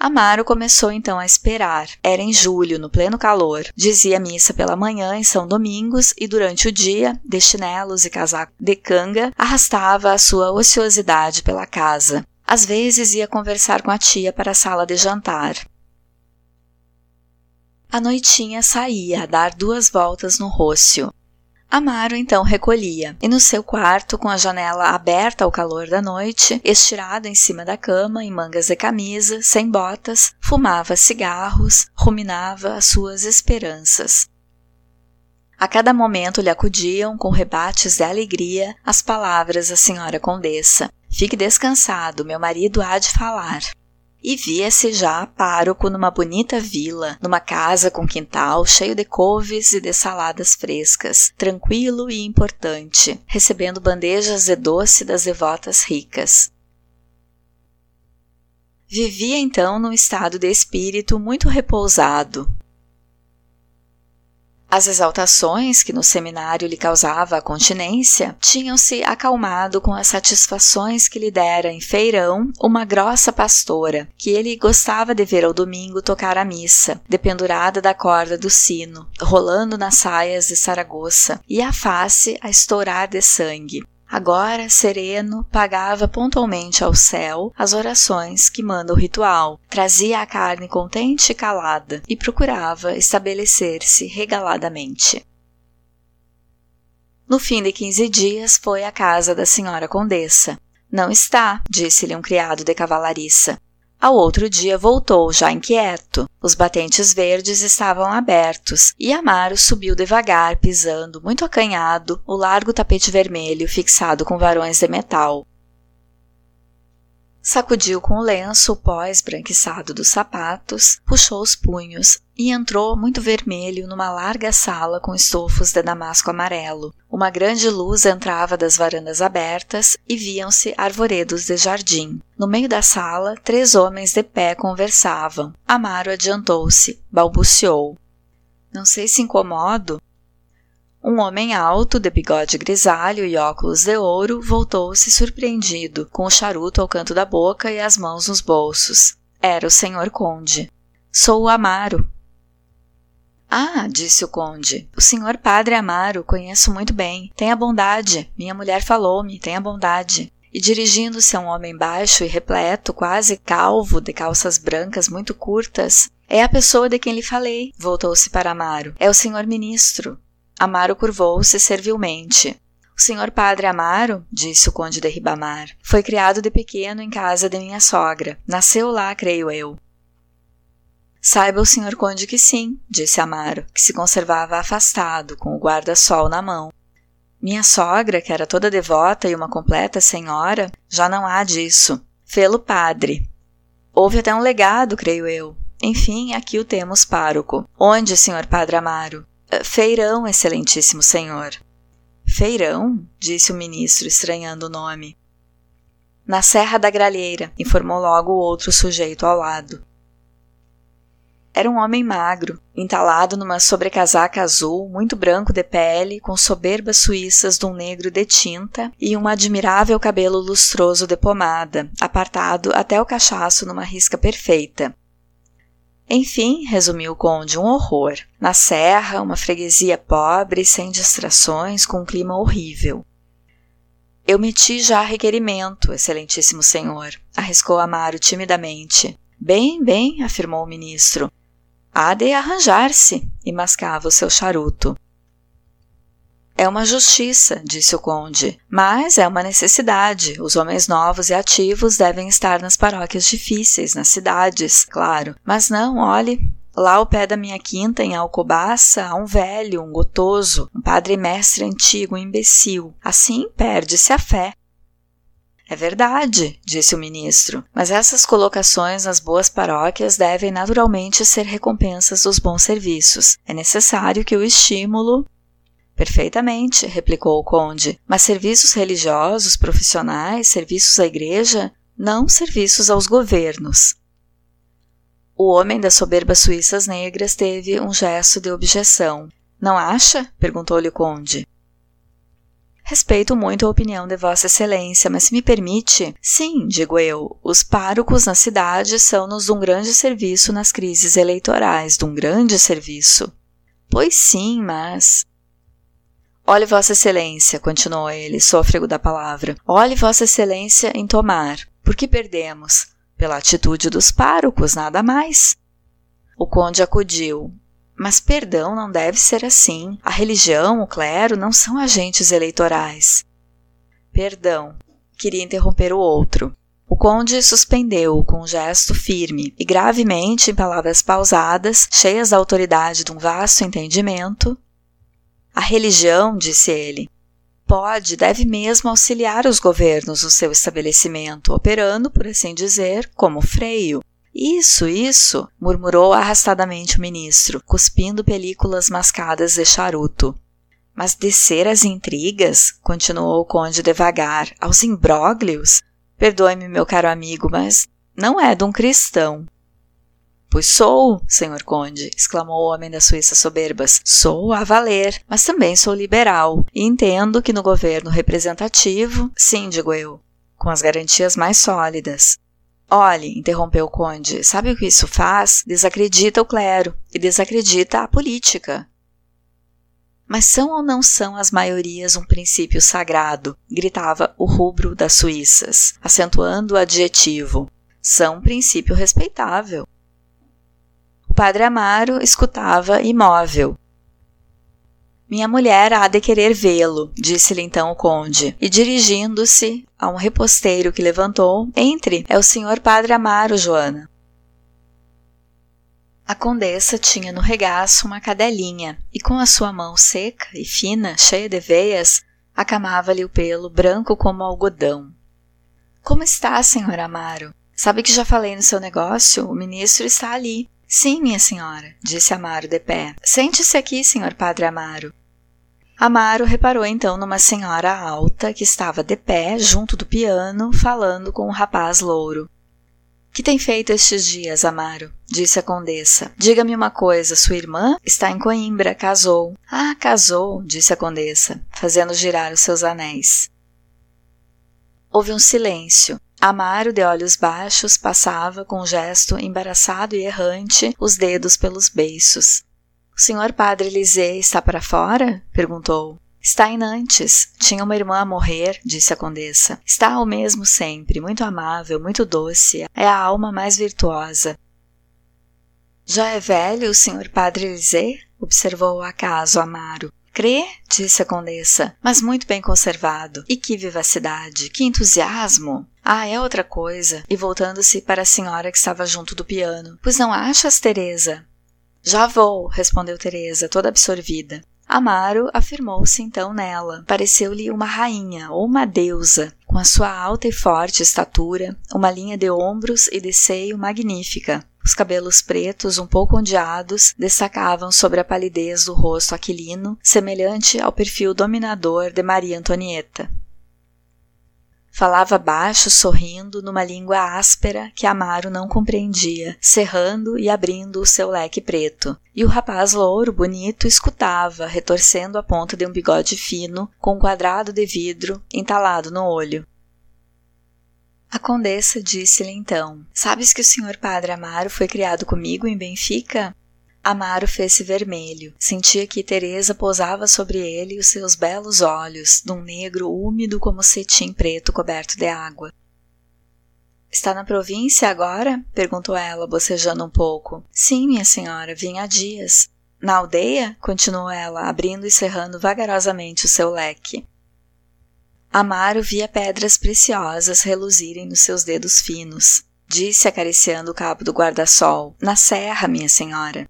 Amaro começou então a esperar. Era em julho, no pleno calor. Dizia missa pela manhã em São Domingos e durante o dia, de chinelos e casaco de canga, arrastava a sua ociosidade pela casa. Às vezes ia conversar com a tia para a sala de jantar. A noitinha saía a dar duas voltas no rocio. Amaro então recolhia, e no seu quarto, com a janela aberta ao calor da noite, estirado em cima da cama, em mangas de camisa, sem botas, fumava cigarros, ruminava as suas esperanças. A cada momento lhe acudiam, com rebates de alegria, as palavras da senhora condessa. Fique descansado, meu marido há de falar e via-se já pároco numa bonita vila, numa casa com quintal cheio de couves e de saladas frescas, tranquilo e importante, recebendo bandejas de doce das devotas ricas. Vivia então num estado de espírito muito repousado, as exaltações que no seminário lhe causava a continência tinham-se acalmado com as satisfações que lhe dera em feirão uma grossa pastora, que ele gostava de ver ao domingo tocar a missa, dependurada da corda do sino, rolando nas saias de Saragoça, e a face a estourar de sangue. Agora, sereno, pagava pontualmente ao céu as orações que manda o ritual, trazia a carne contente e calada e procurava estabelecer-se regaladamente. No fim de quinze dias foi à casa da senhora condessa. Não está, disse-lhe um criado de cavalariça. Ao outro dia voltou, já inquieto. Os batentes verdes estavam abertos e Amaro subiu devagar, pisando, muito acanhado, o largo tapete vermelho fixado com varões de metal. Sacudiu com o lenço o pó esbranquiçado dos sapatos, puxou os punhos e entrou muito vermelho numa larga sala com estofos de damasco amarelo. Uma grande luz entrava das varandas abertas e viam-se arvoredos de jardim. No meio da sala, três homens de pé conversavam. Amaro adiantou-se, balbuciou. Não sei se incomodo, um homem alto, de bigode grisalho e óculos de ouro, voltou-se surpreendido, com o charuto ao canto da boca e as mãos nos bolsos. Era o senhor conde. Sou o Amaro. Ah, disse o conde. O senhor padre Amaro, conheço muito bem. Tenha bondade. Minha mulher falou-me, tenha bondade. E dirigindo-se a um homem baixo e repleto, quase calvo, de calças brancas muito curtas, é a pessoa de quem lhe falei. Voltou-se para Amaro. É o senhor ministro. Amaro curvou-se servilmente. O senhor padre Amaro, disse o conde de Ribamar, foi criado de pequeno em casa de minha sogra. Nasceu lá, creio eu. Saiba o senhor conde que sim, disse Amaro, que se conservava afastado, com o guarda-sol na mão. Minha sogra, que era toda devota e uma completa senhora, já não há disso. Fê-lo padre. Houve até um legado, creio eu. Enfim, aqui o temos pároco. Onde, senhor padre Amaro? Eh, feirão, excelentíssimo senhor. Feirão? disse o ministro, estranhando o nome. Na Serra da Gralheira, informou logo o outro sujeito ao lado. Era um homem magro, entalado numa sobrecasaca azul, muito branco de pele, com soberbas suíças de um negro de tinta e um admirável cabelo lustroso de pomada, apartado até o cachaço numa risca perfeita. Enfim, resumiu o conde, um horror. Na serra, uma freguesia pobre, sem distrações, com um clima horrível. Eu meti já requerimento, excelentíssimo senhor, arriscou Amaro timidamente. Bem, bem, afirmou o ministro. Há de arranjar-se, e mascava o seu charuto. É uma justiça, disse o conde, mas é uma necessidade. Os homens novos e ativos devem estar nas paróquias difíceis, nas cidades, claro. Mas não, olhe, Lá ao pé da minha quinta, em Alcobaça, há um velho, um gotoso, um padre mestre antigo, um imbecil. Assim perde-se a fé. É verdade, disse o ministro, mas essas colocações nas boas paróquias devem naturalmente ser recompensas dos bons serviços. É necessário que o estímulo Perfeitamente, replicou o conde, mas serviços religiosos, profissionais, serviços à igreja, não serviços aos governos. O homem das soberbas suíças negras teve um gesto de objeção. Não acha? perguntou-lhe o conde. Respeito muito a opinião de Vossa Excelência, mas se me permite, sim, digo eu, os párocos na cidade são-nos um grande serviço nas crises eleitorais, de um grande serviço. Pois sim, mas. Olhe Vossa Excelência, continuou ele, sôfrego da palavra. Olhe Vossa Excelência em tomar. Por que perdemos? Pela atitude dos párocos, nada mais. O conde acudiu. Mas perdão não deve ser assim. A religião, o clero, não são agentes eleitorais. Perdão. Queria interromper o outro. O conde suspendeu-o com um gesto firme e gravemente, em palavras pausadas, cheias da autoridade de um vasto entendimento, a religião, disse ele, pode, deve mesmo auxiliar os governos no seu estabelecimento, operando, por assim dizer, como freio. Isso, isso, murmurou arrastadamente o ministro, cuspindo películas mascadas de charuto. Mas descer às intrigas, continuou o conde devagar, aos imbróglios? Perdoe-me, meu caro amigo, mas não é de um cristão. Pois sou, senhor conde, exclamou o homem das Suíças soberbas. Sou a valer, mas também sou liberal e entendo que no governo representativo, sim, digo eu, com as garantias mais sólidas. Olhe, interrompeu o conde, sabe o que isso faz? Desacredita o clero e desacredita a política. Mas são ou não são as maiorias um princípio sagrado? gritava o rubro das suíças, acentuando o adjetivo. São um princípio respeitável. O padre Amaro escutava imóvel. Minha mulher há de querer vê-lo, disse-lhe então o conde, e dirigindo-se a um reposteiro que levantou, entre, é o senhor padre Amaro, Joana. A condessa tinha no regaço uma cadelinha e com a sua mão seca e fina, cheia de veias, acamava-lhe o pelo branco como algodão. Como está, senhor Amaro? Sabe que já falei no seu negócio? O ministro está ali. Sim, minha senhora, disse Amaro de pé. Sente-se aqui, senhor padre Amaro. Amaro reparou então numa senhora alta que estava de pé junto do piano, falando com um rapaz louro. Que tem feito estes dias, Amaro? disse a condessa. Diga-me uma coisa, sua irmã está em Coimbra, casou. Ah, casou, disse a condessa, fazendo girar os seus anéis. Houve um silêncio. Amaro, de olhos baixos, passava, com um gesto embaraçado e errante, os dedos pelos beiços. O senhor padre Lisée está para fora? perguntou. Está em Nantes. Tinha uma irmã a morrer, disse a condessa. Está o mesmo sempre, muito amável, muito doce. É a alma mais virtuosa. Já é velho o senhor padre Elisée? observou o acaso Amaro. Crê? disse a condessa, mas muito bem conservado. E que vivacidade, que entusiasmo! Ah, é outra coisa. E voltando-se para a senhora que estava junto do piano. Pois não achas, Teresa? Já vou, respondeu Teresa, toda absorvida. Amaro afirmou-se então nela. Pareceu-lhe uma rainha ou uma deusa, com a sua alta e forte estatura, uma linha de ombros e de seio magnífica. Os cabelos pretos, um pouco ondeados, destacavam sobre a palidez do rosto aquilino, semelhante ao perfil dominador de Maria Antonieta. Falava baixo, sorrindo, numa língua áspera que Amaro não compreendia, cerrando e abrindo o seu leque preto. E o rapaz louro, bonito, escutava, retorcendo a ponta de um bigode fino, com um quadrado de vidro entalado no olho. A condessa disse-lhe então: Sabes que o senhor padre Amaro foi criado comigo em Benfica? Amaro fez-se vermelho. Sentia que Teresa pousava sobre ele os seus belos olhos, de um negro úmido como cetim preto coberto de água. Está na província agora? perguntou ela, bocejando um pouco. Sim, minha senhora, vim há dias. Na aldeia? continuou ela, abrindo e cerrando vagarosamente o seu leque. Amaro via pedras preciosas reluzirem nos seus dedos finos. Disse acariciando o cabo do guarda-sol: Na serra, minha senhora.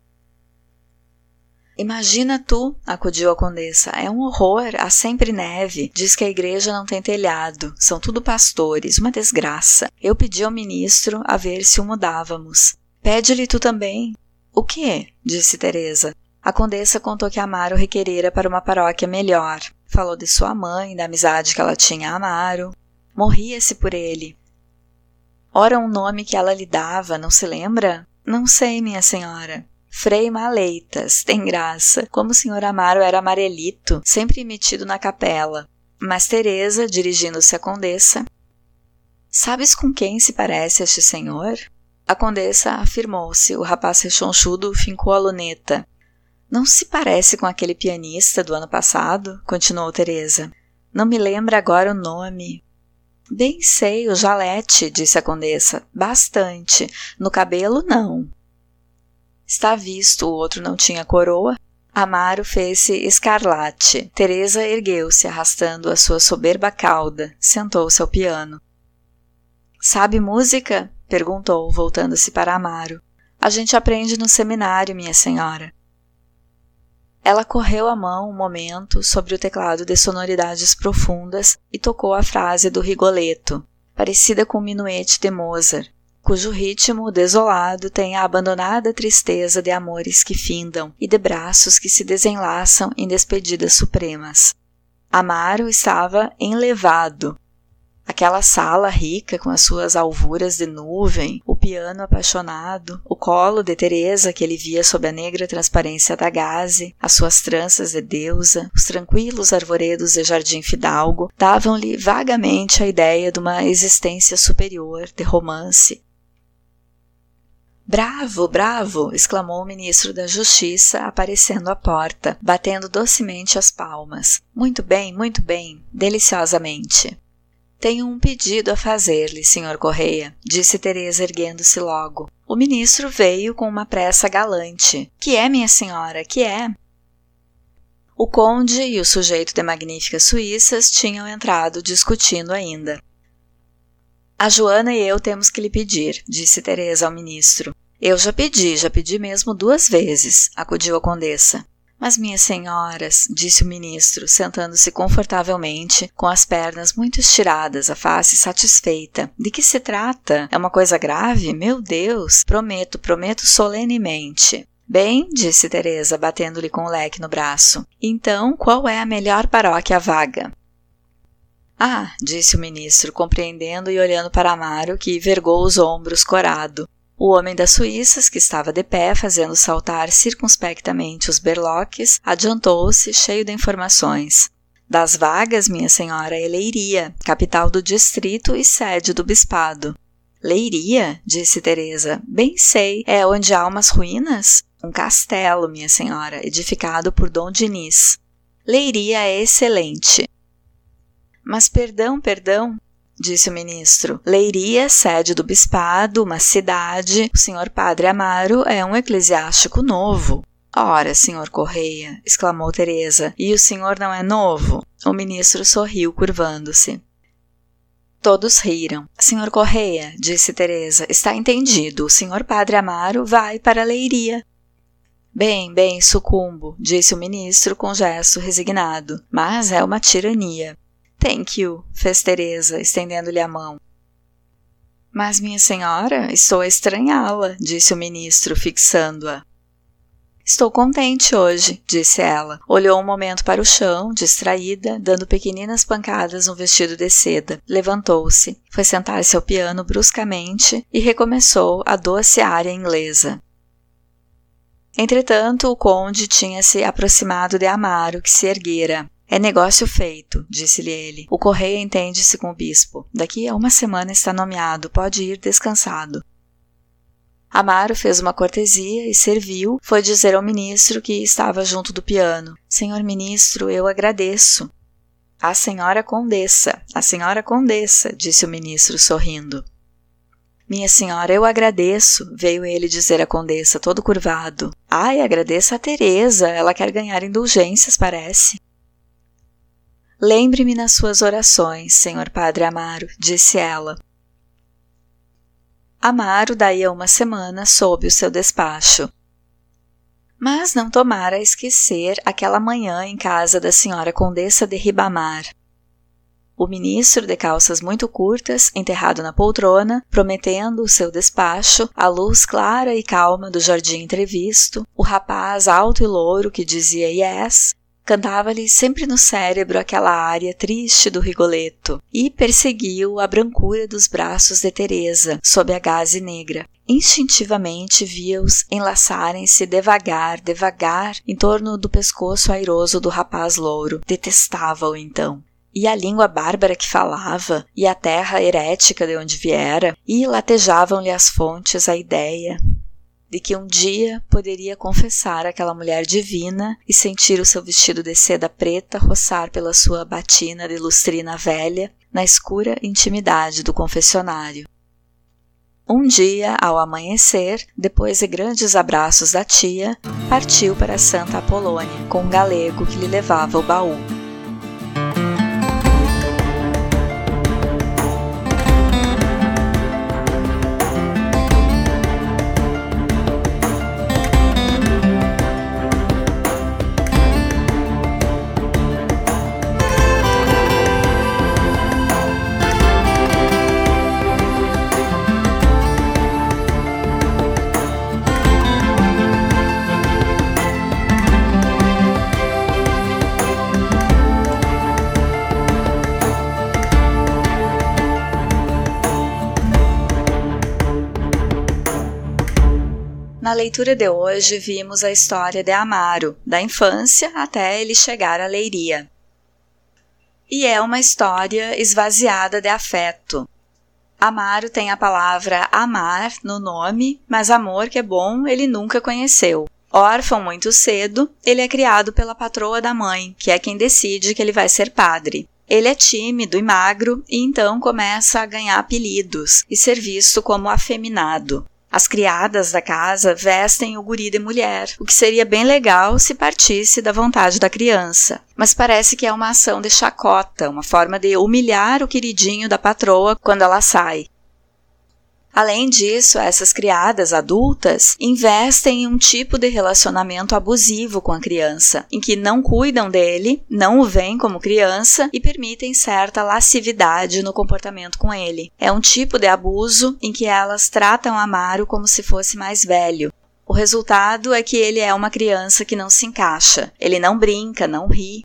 Imagina tu, acudiu a condessa, é um horror, há sempre neve. Diz que a igreja não tem telhado, são tudo pastores, uma desgraça. Eu pedi ao ministro a ver se o mudávamos. Pede-lhe tu também. O quê? disse Teresa. A condessa contou que Amaro requerera para uma paróquia melhor. Falou de sua mãe, da amizade que ela tinha a Amaro. Morria-se por ele. Ora, um nome que ela lhe dava, não se lembra? Não sei, minha senhora. Frei Maleitas, tem graça, como o senhor Amaro era amarelito, sempre metido na capela. Mas Teresa, dirigindo-se à condessa, Sabes com quem se parece este senhor? A condessa afirmou-se, o rapaz rechonchudo fincou a luneta. Não se parece com aquele pianista do ano passado? continuou Teresa. Não me lembra agora o nome. Bem sei, o Jalete, disse a condessa. Bastante. No cabelo, não. Está visto, o outro não tinha coroa. Amaro fez-se escarlate. Teresa ergueu-se, arrastando a sua soberba cauda. Sentou-se ao piano. Sabe música? perguntou, voltando-se para Amaro. A gente aprende no seminário, minha senhora. Ela correu a mão um momento sobre o teclado de sonoridades profundas e tocou a frase do Rigoletto, parecida com o minuete de Mozart cujo ritmo desolado tem a abandonada tristeza de amores que findam e de braços que se desenlaçam em despedidas supremas. Amaro estava enlevado. Aquela sala rica com as suas alvuras de nuvem, o piano apaixonado, o colo de Teresa que ele via sob a negra transparência da gaze, as suas tranças de deusa, os tranquilos arvoredos de jardim fidalgo, davam-lhe vagamente a ideia de uma existência superior, de romance, Bravo, bravo! exclamou o ministro da Justiça, aparecendo à porta, batendo docemente as palmas. Muito bem, muito bem, deliciosamente. Tenho um pedido a fazer-lhe, Sr. Correia, disse Teresa erguendo-se logo. O ministro veio com uma pressa galante. Que é, minha senhora, que é? O conde e o sujeito de magníficas suíças tinham entrado discutindo ainda. A Joana e eu temos que lhe pedir, disse Teresa ao ministro. Eu já pedi, já pedi mesmo duas vezes, acudiu a condessa. Mas, minhas senhoras, disse o ministro, sentando-se confortavelmente, com as pernas muito estiradas, a face satisfeita. De que se trata? É uma coisa grave? Meu Deus! Prometo, prometo solenemente. Bem, disse Teresa, batendo-lhe com o leque no braço. Então, qual é a melhor paróquia vaga? Ah, disse o ministro, compreendendo e olhando para Amaro, que vergou os ombros corado. O homem das Suíças, que estava de pé, fazendo saltar circunspectamente os berloques, adiantou-se, cheio de informações. Das vagas, minha senhora, é Leiria, capital do distrito e sede do bispado. Leiria? disse Teresa. Bem sei, é onde há umas ruínas? Um castelo, minha senhora, edificado por Dom Diniz. Leiria é excelente. Mas perdão, perdão, disse o ministro. Leiria, sede do bispado, uma cidade. O senhor padre Amaro é um eclesiástico novo. Ora, senhor Correia, exclamou Teresa, e o senhor não é novo? O ministro sorriu, curvando-se. Todos riram. Senhor Correia, disse Teresa, está entendido. O senhor padre Amaro vai para a Leiria. Bem, bem, sucumbo, disse o ministro com gesto resignado. Mas é uma tirania. Thank you, fez Teresa, estendendo-lhe a mão. Mas, minha senhora, estou a estranhá-la, disse o ministro, fixando-a. Estou contente hoje, disse ela. Olhou um momento para o chão, distraída, dando pequeninas pancadas no vestido de seda. Levantou-se, foi sentar-se ao piano bruscamente e recomeçou a doce área inglesa. Entretanto, o conde tinha se aproximado de Amaro, que se erguera. É negócio feito, disse-lhe ele. O correio entende-se com o bispo. Daqui a uma semana está nomeado, pode ir descansado. Amaro fez uma cortesia e serviu. Foi dizer ao ministro que estava junto do piano: Senhor ministro, eu agradeço. A senhora condessa, a senhora condessa, disse o ministro sorrindo. Minha senhora, eu agradeço, veio ele dizer à condessa, todo curvado. Ai, agradeça a Teresa, ela quer ganhar indulgências, parece. Lembre-me nas suas orações, Senhor Padre Amaro, disse ela. Amaro, daí a uma semana, soube o seu despacho. Mas não tomara esquecer aquela manhã em casa da senhora Condessa de Ribamar. O ministro, de calças muito curtas, enterrado na poltrona, prometendo o seu despacho, a luz clara e calma do jardim entrevisto, o rapaz alto e louro que dizia yes, Cantava-lhe sempre no cérebro aquela área triste do Rigoletto e perseguiu a brancura dos braços de Teresa sob a gaze negra. Instintivamente via-os enlaçarem-se devagar, devagar, em torno do pescoço airoso do rapaz louro. Detestava-o então e a língua bárbara que falava, e a terra herética de onde viera, e latejavam-lhe as fontes a ideia, de que um dia poderia confessar aquela mulher divina e sentir o seu vestido de seda preta roçar pela sua batina de lustrina velha na escura intimidade do confessionário. Um dia, ao amanhecer, depois de grandes abraços da tia, partiu para Santa Apolônia com um galego que lhe levava o baú. Leitura de hoje, vimos a história de Amaro, da infância até ele chegar à Leiria. E é uma história esvaziada de afeto. Amaro tem a palavra amar no nome, mas amor que é bom ele nunca conheceu. Órfão muito cedo, ele é criado pela patroa da mãe, que é quem decide que ele vai ser padre. Ele é tímido e magro e então começa a ganhar apelidos e ser visto como afeminado. As criadas da casa vestem o guri de mulher, o que seria bem legal se partisse da vontade da criança. Mas parece que é uma ação de chacota, uma forma de humilhar o queridinho da patroa quando ela sai. Além disso, essas criadas adultas investem em um tipo de relacionamento abusivo com a criança, em que não cuidam dele, não o veem como criança e permitem certa lascividade no comportamento com ele. É um tipo de abuso em que elas tratam Amaro como se fosse mais velho, o resultado é que ele é uma criança que não se encaixa. Ele não brinca, não ri,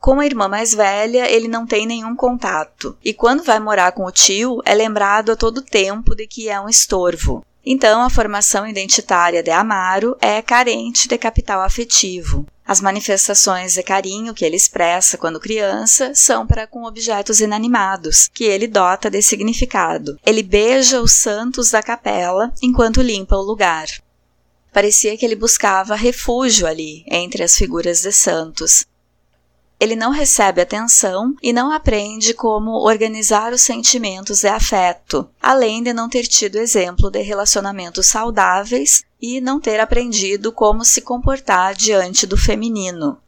com a irmã mais velha, ele não tem nenhum contato, e quando vai morar com o tio, é lembrado a todo tempo de que é um estorvo. Então, a formação identitária de Amaro é carente de capital afetivo. As manifestações de carinho que ele expressa quando criança são para com objetos inanimados, que ele dota de significado. Ele beija os santos da capela enquanto limpa o lugar. Parecia que ele buscava refúgio ali, entre as figuras de santos, ele não recebe atenção e não aprende como organizar os sentimentos de afeto, além de não ter tido exemplo de relacionamentos saudáveis e não ter aprendido como se comportar diante do feminino.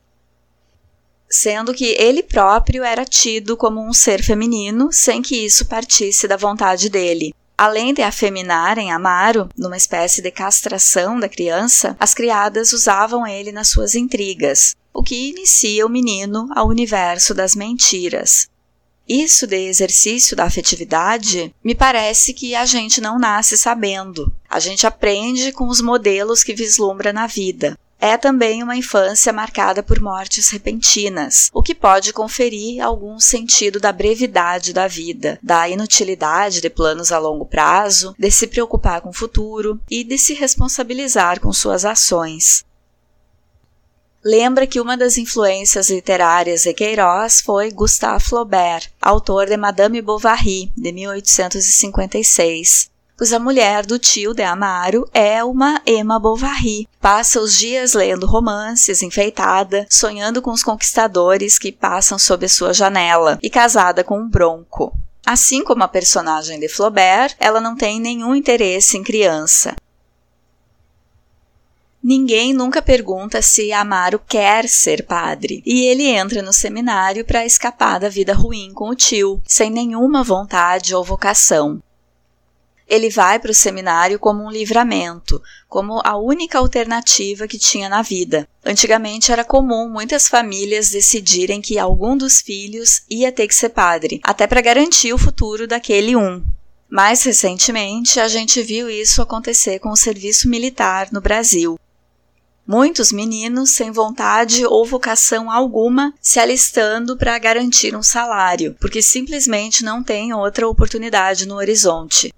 Sendo que ele próprio era tido como um ser feminino sem que isso partisse da vontade dele. Além de afeminarem Amaro, numa espécie de castração da criança, as criadas usavam ele nas suas intrigas, o que inicia o menino ao universo das mentiras. Isso de exercício da afetividade, me parece que a gente não nasce sabendo. A gente aprende com os modelos que vislumbra na vida. É também uma infância marcada por mortes repentinas, o que pode conferir algum sentido da brevidade da vida, da inutilidade de planos a longo prazo, de se preocupar com o futuro e de se responsabilizar com suas ações lembra que uma das influências literárias de Queiroz foi Gustave Flaubert, autor de Madame Bovary, de 1856. Pois a mulher do tio de Amaro é uma Emma Bovary. Passa os dias lendo romances, enfeitada, sonhando com os conquistadores que passam sob sua janela e casada com um bronco. Assim como a personagem de Flaubert, ela não tem nenhum interesse em criança. Ninguém nunca pergunta se Amaro quer ser padre, e ele entra no seminário para escapar da vida ruim com o tio, sem nenhuma vontade ou vocação. Ele vai para o seminário como um livramento, como a única alternativa que tinha na vida. Antigamente era comum muitas famílias decidirem que algum dos filhos ia ter que ser padre, até para garantir o futuro daquele um. Mais recentemente, a gente viu isso acontecer com o serviço militar no Brasil. Muitos meninos, sem vontade ou vocação alguma, se alistando para garantir um salário, porque simplesmente não têm outra oportunidade no horizonte.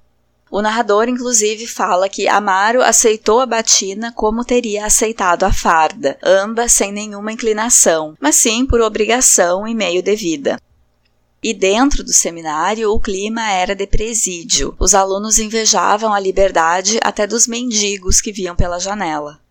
O narrador, inclusive, fala que Amaro aceitou a batina como teria aceitado a farda, ambas sem nenhuma inclinação, mas sim por obrigação e meio de vida. E dentro do seminário, o clima era de presídio. Os alunos invejavam a liberdade até dos mendigos que viam pela janela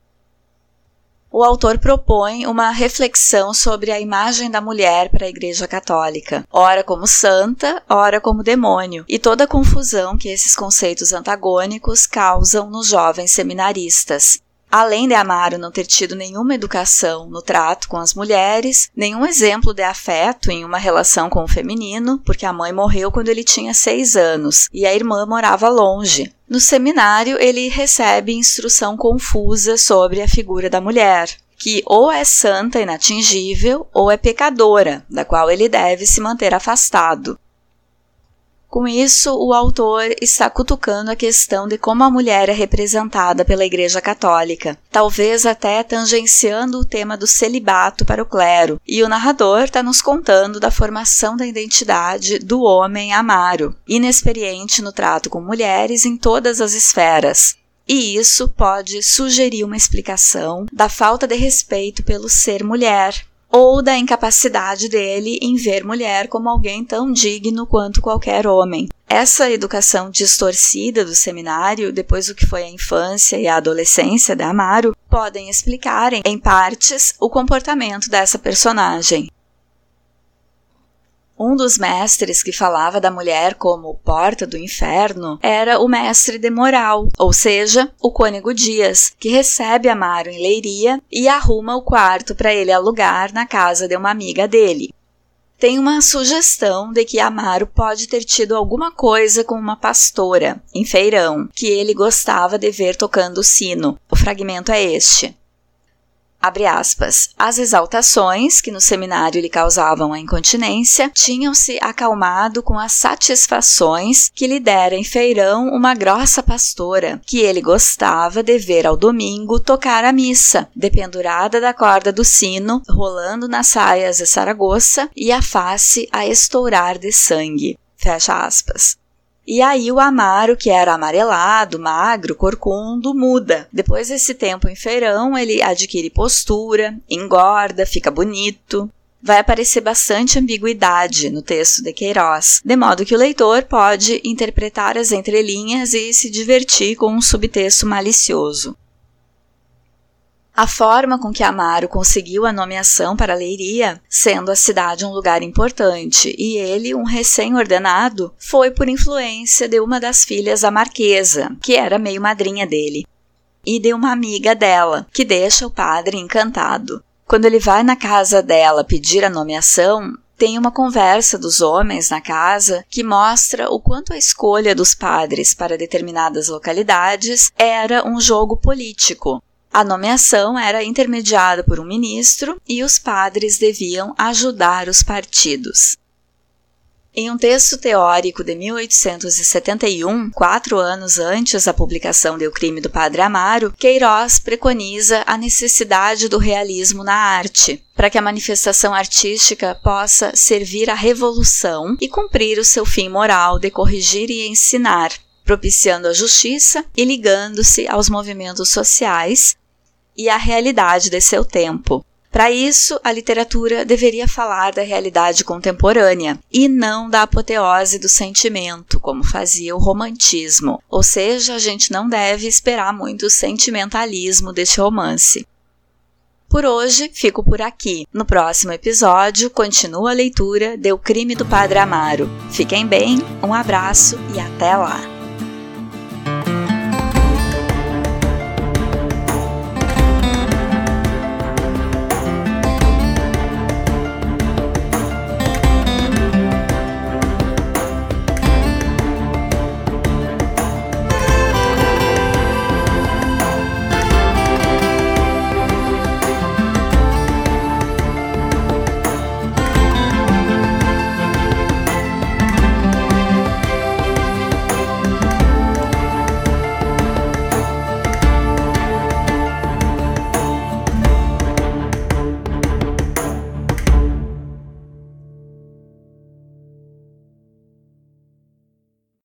o autor propõe uma reflexão sobre a imagem da mulher para a Igreja Católica, ora como santa, ora como demônio, e toda a confusão que esses conceitos antagônicos causam nos jovens seminaristas. Além de Amaro não ter tido nenhuma educação no trato com as mulheres, nenhum exemplo de afeto em uma relação com o feminino, porque a mãe morreu quando ele tinha seis anos e a irmã morava longe. No seminário, ele recebe instrução confusa sobre a figura da mulher, que ou é santa inatingível ou é pecadora, da qual ele deve se manter afastado. Com isso, o autor está cutucando a questão de como a mulher é representada pela Igreja Católica, talvez até tangenciando o tema do celibato para o clero, e o narrador está nos contando da formação da identidade do homem amaro, inexperiente no trato com mulheres em todas as esferas, e isso pode sugerir uma explicação da falta de respeito pelo ser mulher, ou da incapacidade dele em ver mulher como alguém tão digno quanto qualquer homem. essa educação distorcida do seminário, depois do que foi a infância e a adolescência da Amaro, podem explicar, em partes, o comportamento dessa personagem. Um dos mestres que falava da mulher como porta do inferno era o mestre de moral, ou seja, o cônego Dias, que recebe Amaro em Leiria e arruma o quarto para ele alugar na casa de uma amiga dele tem uma sugestão de que Amaro pode ter tido alguma coisa com uma pastora em feirão que ele gostava de ver tocando o sino. O fragmento é este. Abre aspas. As exaltações que no seminário lhe causavam a incontinência tinham-se acalmado com as satisfações que lhe dera em feirão uma grossa pastora, que ele gostava de ver ao domingo tocar a missa, dependurada da corda do sino, rolando nas saias de Saragoça e a face a estourar de sangue. Fecha aspas. E aí o Amaro, que era amarelado, magro, corcundo, muda. Depois desse tempo em feirão, ele adquire postura, engorda, fica bonito. Vai aparecer bastante ambiguidade no texto de Queiroz, de modo que o leitor pode interpretar as entrelinhas e se divertir com um subtexto malicioso. A forma com que Amaro conseguiu a nomeação para Leiria, sendo a cidade um lugar importante e ele um recém-ordenado, foi por influência de uma das filhas da Marquesa, que era meio madrinha dele, e de uma amiga dela, que deixa o padre encantado. Quando ele vai na casa dela pedir a nomeação, tem uma conversa dos homens na casa que mostra o quanto a escolha dos padres para determinadas localidades era um jogo político, a nomeação era intermediada por um ministro e os padres deviam ajudar os partidos. Em um texto teórico de 1871, quatro anos antes da publicação de O Crime do Padre Amaro, Queiroz preconiza a necessidade do realismo na arte, para que a manifestação artística possa servir à revolução e cumprir o seu fim moral de corrigir e ensinar, propiciando a justiça e ligando-se aos movimentos sociais, e a realidade de seu tempo. Para isso, a literatura deveria falar da realidade contemporânea e não da apoteose do sentimento, como fazia o romantismo. Ou seja, a gente não deve esperar muito sentimentalismo deste romance. Por hoje, fico por aqui. No próximo episódio, continua a leitura de O Crime do Padre Amaro. Fiquem bem, um abraço e até lá!